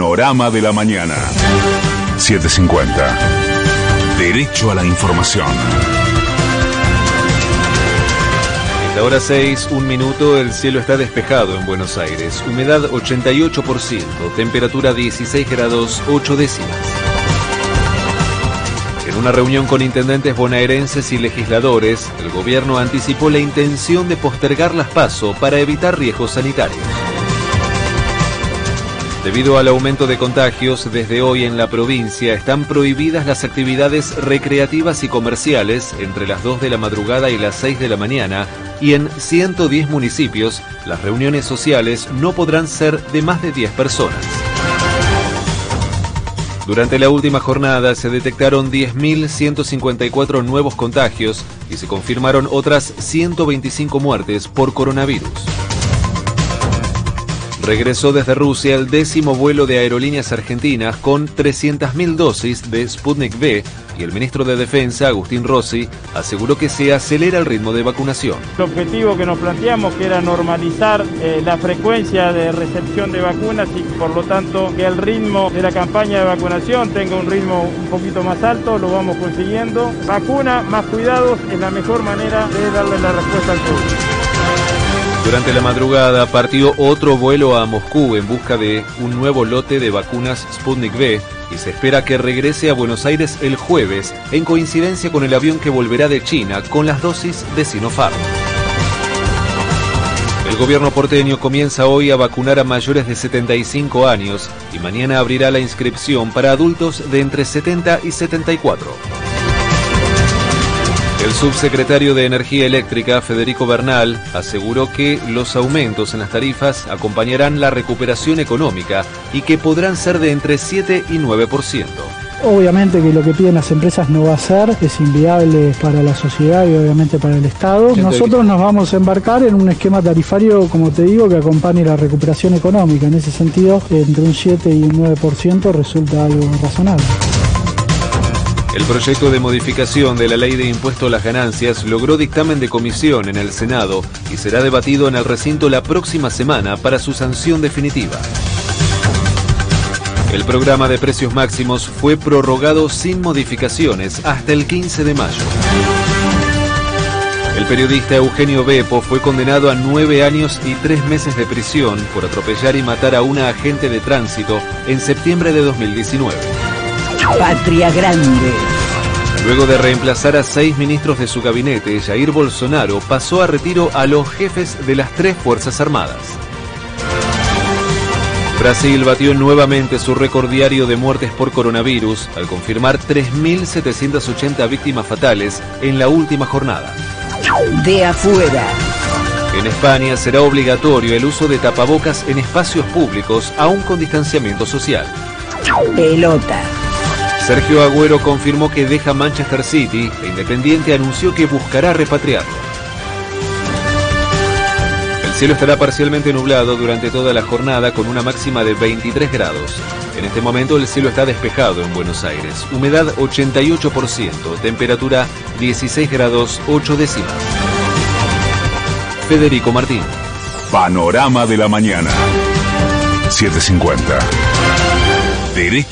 Panorama de la Mañana. 750. Derecho a la información. la hora 6, un minuto, el cielo está despejado en Buenos Aires. Humedad 88%, temperatura 16 grados 8 décimas. En una reunión con intendentes bonaerenses y legisladores, el gobierno anticipó la intención de postergar las PASO para evitar riesgos sanitarios. Debido al aumento de contagios, desde hoy en la provincia están prohibidas las actividades recreativas y comerciales entre las 2 de la madrugada y las 6 de la mañana y en 110 municipios las reuniones sociales no podrán ser de más de 10 personas. Durante la última jornada se detectaron 10.154 nuevos contagios y se confirmaron otras 125 muertes por coronavirus. Regresó desde Rusia el décimo vuelo de aerolíneas argentinas con 300.000 dosis de Sputnik V y el ministro de Defensa, Agustín Rossi, aseguró que se acelera el ritmo de vacunación. El objetivo que nos planteamos que era normalizar eh, la frecuencia de recepción de vacunas y por lo tanto que el ritmo de la campaña de vacunación tenga un ritmo un poquito más alto, lo vamos consiguiendo. Vacuna más cuidados es la mejor manera de darle la respuesta al público. Durante la madrugada partió otro vuelo a Moscú en busca de un nuevo lote de vacunas Sputnik V y se espera que regrese a Buenos Aires el jueves en coincidencia con el avión que volverá de China con las dosis de Sinopharm. El gobierno porteño comienza hoy a vacunar a mayores de 75 años y mañana abrirá la inscripción para adultos de entre 70 y 74. El subsecretario de Energía Eléctrica, Federico Bernal, aseguró que los aumentos en las tarifas acompañarán la recuperación económica y que podrán ser de entre 7 y 9%. Obviamente que lo que piden las empresas no va a ser, es inviable para la sociedad y obviamente para el Estado. Nosotros nos vamos a embarcar en un esquema tarifario, como te digo, que acompañe la recuperación económica. En ese sentido, entre un 7 y un 9% resulta algo razonable. El proyecto de modificación de la ley de impuesto a las ganancias logró dictamen de comisión en el Senado y será debatido en el recinto la próxima semana para su sanción definitiva. El programa de precios máximos fue prorrogado sin modificaciones hasta el 15 de mayo. El periodista Eugenio Bepo fue condenado a nueve años y tres meses de prisión por atropellar y matar a una agente de tránsito en septiembre de 2019. Patria Grande. Luego de reemplazar a seis ministros de su gabinete, Jair Bolsonaro pasó a retiro a los jefes de las tres Fuerzas Armadas. Brasil batió nuevamente su récord diario de muertes por coronavirus al confirmar 3.780 víctimas fatales en la última jornada. De afuera. En España será obligatorio el uso de tapabocas en espacios públicos, aún con distanciamiento social. Pelota. Sergio Agüero confirmó que deja Manchester City e Independiente anunció que buscará repatriarlo. El cielo estará parcialmente nublado durante toda la jornada con una máxima de 23 grados. En este momento el cielo está despejado en Buenos Aires. Humedad 88%, temperatura 16 grados 8 décimas. Federico Martín. Panorama de la Mañana. 750. Derecho